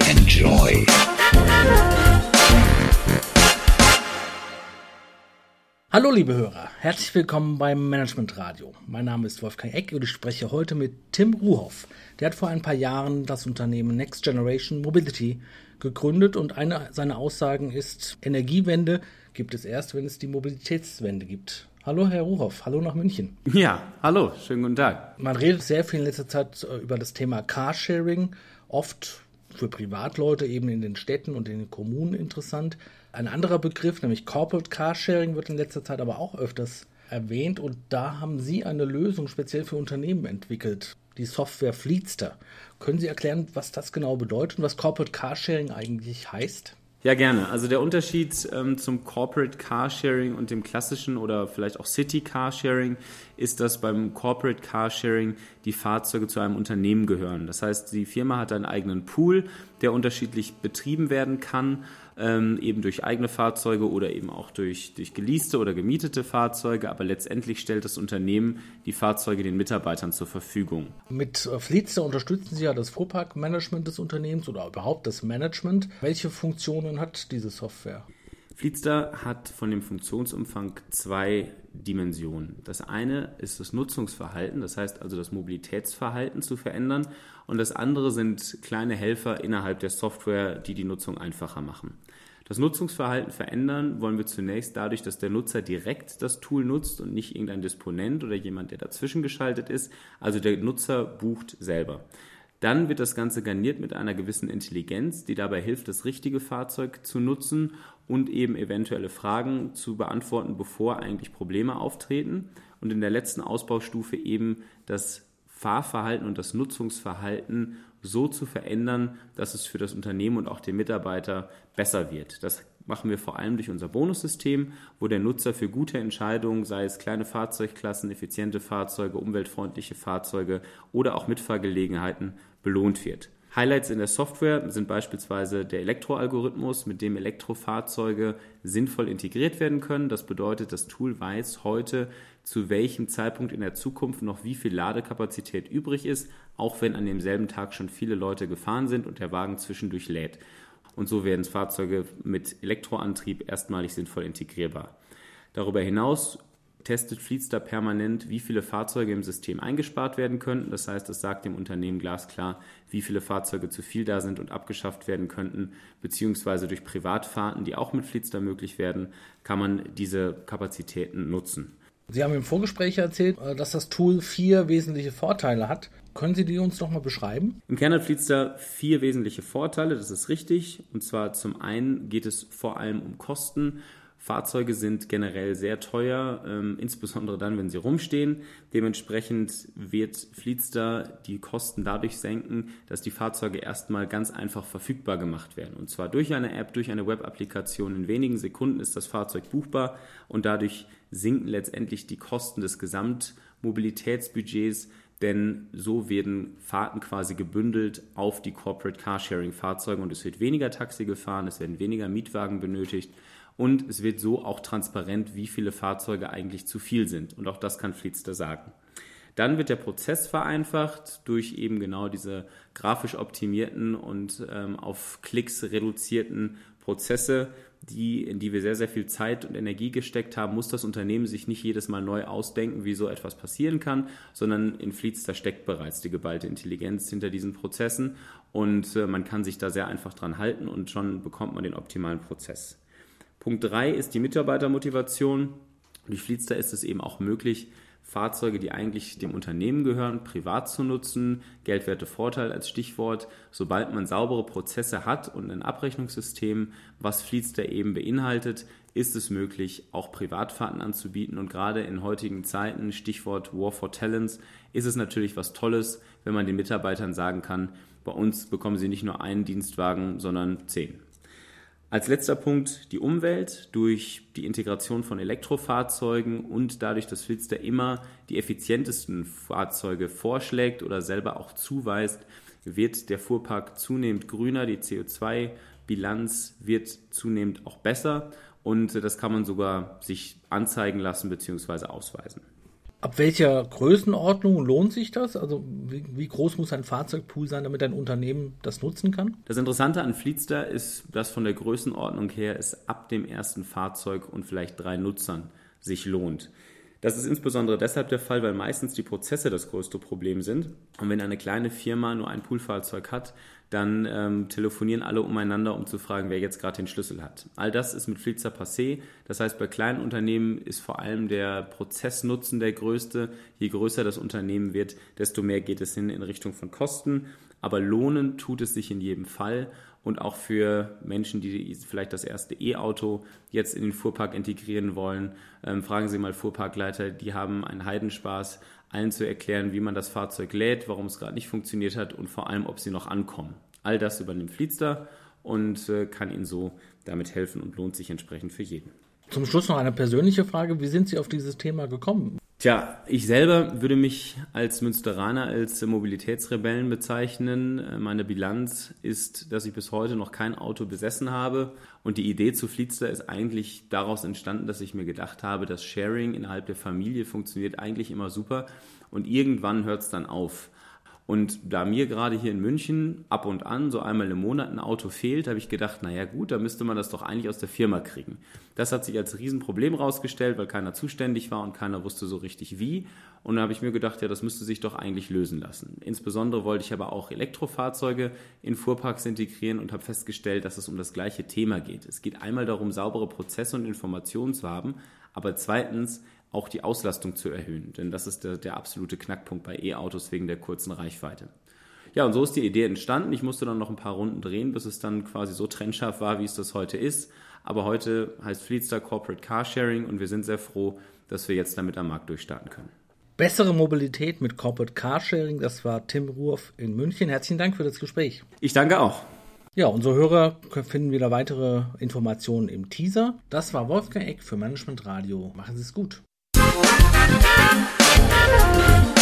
Enjoy. Hallo liebe Hörer, herzlich willkommen beim Management Radio. Mein Name ist Wolfgang Eck und ich spreche heute mit Tim Ruhoff. Der hat vor ein paar Jahren das Unternehmen Next Generation Mobility gegründet und eine seiner Aussagen ist, Energiewende gibt es erst, wenn es die Mobilitätswende gibt. Hallo Herr Ruhoff, hallo nach München. Ja, hallo, schönen guten Tag. Man redet sehr viel in letzter Zeit äh, über das Thema Carsharing, oft für Privatleute eben in den Städten und in den Kommunen interessant. Ein anderer Begriff, nämlich Corporate Carsharing, wird in letzter Zeit aber auch öfters erwähnt und da haben Sie eine Lösung speziell für Unternehmen entwickelt, die Software Fleetster. Können Sie erklären, was das genau bedeutet und was Corporate Carsharing eigentlich heißt? Ja, gerne. Also der Unterschied ähm, zum Corporate Carsharing und dem klassischen oder vielleicht auch City Carsharing ist, dass beim Corporate Carsharing die Fahrzeuge zu einem Unternehmen gehören. Das heißt, die Firma hat einen eigenen Pool, der unterschiedlich betrieben werden kann ähm, eben durch eigene Fahrzeuge oder eben auch durch, durch geleaste oder gemietete Fahrzeuge. Aber letztendlich stellt das Unternehmen die Fahrzeuge den Mitarbeitern zur Verfügung. Mit äh, Fleetster unterstützen Sie ja das Fuhrparkmanagement des Unternehmens oder überhaupt das Management. Welche Funktionen hat diese Software? Fleetster hat von dem Funktionsumfang zwei Dimensionen. Das eine ist das Nutzungsverhalten, das heißt also das Mobilitätsverhalten zu verändern und das andere sind kleine Helfer innerhalb der Software, die die Nutzung einfacher machen. Das Nutzungsverhalten verändern wollen wir zunächst dadurch, dass der Nutzer direkt das Tool nutzt und nicht irgendein Disponent oder jemand, der dazwischen geschaltet ist. Also der Nutzer bucht selber. Dann wird das Ganze garniert mit einer gewissen Intelligenz, die dabei hilft, das richtige Fahrzeug zu nutzen und eben eventuelle Fragen zu beantworten, bevor eigentlich Probleme auftreten. Und in der letzten Ausbaustufe eben das Fahrverhalten und das Nutzungsverhalten so zu verändern, dass es für das Unternehmen und auch den Mitarbeiter besser wird. Das machen wir vor allem durch unser Bonussystem, wo der Nutzer für gute Entscheidungen, sei es kleine Fahrzeugklassen, effiziente Fahrzeuge, umweltfreundliche Fahrzeuge oder auch Mitfahrgelegenheiten belohnt wird. Highlights in der Software sind beispielsweise der Elektroalgorithmus, mit dem Elektrofahrzeuge sinnvoll integriert werden können. Das bedeutet, das Tool weiß heute, zu welchem Zeitpunkt in der Zukunft noch wie viel Ladekapazität übrig ist, auch wenn an demselben Tag schon viele Leute gefahren sind und der Wagen zwischendurch lädt und so werden Fahrzeuge mit Elektroantrieb erstmalig sinnvoll integrierbar. Darüber hinaus testet Fleetstar permanent, wie viele Fahrzeuge im System eingespart werden könnten. Das heißt, es sagt dem Unternehmen glasklar, wie viele Fahrzeuge zu viel da sind und abgeschafft werden könnten, beziehungsweise durch Privatfahrten, die auch mit Fleetstar möglich werden, kann man diese Kapazitäten nutzen. Sie haben im Vorgespräch erzählt, äh, dass das Tool vier wesentliche Vorteile hat. Können Sie die uns noch mal beschreiben? Im Kern hat Fleetstar vier wesentliche Vorteile, das ist richtig. Und zwar zum einen geht es vor allem um Kosten. Fahrzeuge sind generell sehr teuer, ähm, insbesondere dann, wenn sie rumstehen. Dementsprechend wird Fleetstar die Kosten dadurch senken, dass die Fahrzeuge erstmal ganz einfach verfügbar gemacht werden. Und zwar durch eine App, durch eine Web-Applikation. In wenigen Sekunden ist das Fahrzeug buchbar und dadurch sinken letztendlich die Kosten des Gesamtmobilitätsbudgets denn so werden Fahrten quasi gebündelt auf die Corporate Carsharing Fahrzeuge und es wird weniger Taxi gefahren, es werden weniger Mietwagen benötigt und es wird so auch transparent, wie viele Fahrzeuge eigentlich zu viel sind und auch das kann Fleetster sagen. Dann wird der Prozess vereinfacht durch eben genau diese grafisch optimierten und ähm, auf Klicks reduzierten Prozesse, die, in die wir sehr, sehr viel Zeit und Energie gesteckt haben, muss das Unternehmen sich nicht jedes Mal neu ausdenken, wie so etwas passieren kann, sondern in Fleetster steckt bereits die geballte Intelligenz hinter diesen Prozessen und äh, man kann sich da sehr einfach dran halten und schon bekommt man den optimalen Prozess. Punkt 3 ist die Mitarbeitermotivation. Durch Fleetster ist es eben auch möglich, Fahrzeuge, die eigentlich dem Unternehmen gehören, privat zu nutzen. Geldwerte Vorteil als Stichwort. Sobald man saubere Prozesse hat und ein Abrechnungssystem, was Fleetster eben beinhaltet, ist es möglich, auch Privatfahrten anzubieten. Und gerade in heutigen Zeiten, Stichwort War for Talents, ist es natürlich was Tolles, wenn man den Mitarbeitern sagen kann, bei uns bekommen sie nicht nur einen Dienstwagen, sondern zehn. Als letzter Punkt die Umwelt durch die Integration von Elektrofahrzeugen und dadurch, dass Filster immer die effizientesten Fahrzeuge vorschlägt oder selber auch zuweist, wird der Fuhrpark zunehmend grüner, die CO2-Bilanz wird zunehmend auch besser und das kann man sogar sich anzeigen lassen bzw. ausweisen. Ab welcher Größenordnung lohnt sich das? Also wie, wie, groß muss ein Fahrzeugpool sein, damit ein Unternehmen das nutzen kann? Das Interessante an Fleetster ist, dass von der Größenordnung her es ab dem ersten Fahrzeug und vielleicht drei Nutzern sich lohnt. Das ist insbesondere deshalb der Fall, weil meistens die Prozesse das größte Problem sind. Und wenn eine kleine Firma nur ein Poolfahrzeug hat, dann ähm, telefonieren alle umeinander, um zu fragen, wer jetzt gerade den Schlüssel hat. All das ist mit Flitzer passé. Das heißt, bei kleinen Unternehmen ist vor allem der Prozessnutzen der größte. Je größer das Unternehmen wird, desto mehr geht es hin in Richtung von Kosten. Aber lohnen tut es sich in jedem Fall und auch für Menschen, die vielleicht das erste E-Auto jetzt in den Fuhrpark integrieren wollen. Ähm, fragen Sie mal Fuhrparkleiter, die haben einen Heidenspaß, allen zu erklären, wie man das Fahrzeug lädt, warum es gerade nicht funktioniert hat und vor allem, ob sie noch ankommen. All das übernimmt Fleetster und äh, kann Ihnen so damit helfen und lohnt sich entsprechend für jeden. Zum Schluss noch eine persönliche Frage. Wie sind Sie auf dieses Thema gekommen? Tja, ich selber würde mich als Münsteraner als Mobilitätsrebellen bezeichnen. Meine Bilanz ist, dass ich bis heute noch kein Auto besessen habe. Und die Idee zu Fleetster ist eigentlich daraus entstanden, dass ich mir gedacht habe, das Sharing innerhalb der Familie funktioniert eigentlich immer super. Und irgendwann hört es dann auf. Und da mir gerade hier in München ab und an so einmal im Monat ein Auto fehlt, habe ich gedacht, naja gut, da müsste man das doch eigentlich aus der Firma kriegen. Das hat sich als Riesenproblem rausgestellt, weil keiner zuständig war und keiner wusste so richtig wie. Und da habe ich mir gedacht, ja, das müsste sich doch eigentlich lösen lassen. Insbesondere wollte ich aber auch Elektrofahrzeuge in Fuhrparks integrieren und habe festgestellt, dass es um das gleiche Thema geht. Es geht einmal darum, saubere Prozesse und Informationen zu haben, aber zweitens auch die Auslastung zu erhöhen. Denn das ist der, der absolute Knackpunkt bei E-Autos wegen der kurzen Reichweite. Ja, und so ist die Idee entstanden. Ich musste dann noch ein paar Runden drehen, bis es dann quasi so trennscharf war, wie es das heute ist. Aber heute heißt Fleetstar Corporate Carsharing und wir sind sehr froh, dass wir jetzt damit am Markt durchstarten können. Bessere Mobilität mit Corporate Carsharing, das war Tim Ruoff in München. Herzlichen Dank für das Gespräch. Ich danke auch. Ja, unsere Hörer finden wieder weitere Informationen im Teaser. Das war Wolfgang Eck für Management Radio. Machen Sie es gut. Thank you.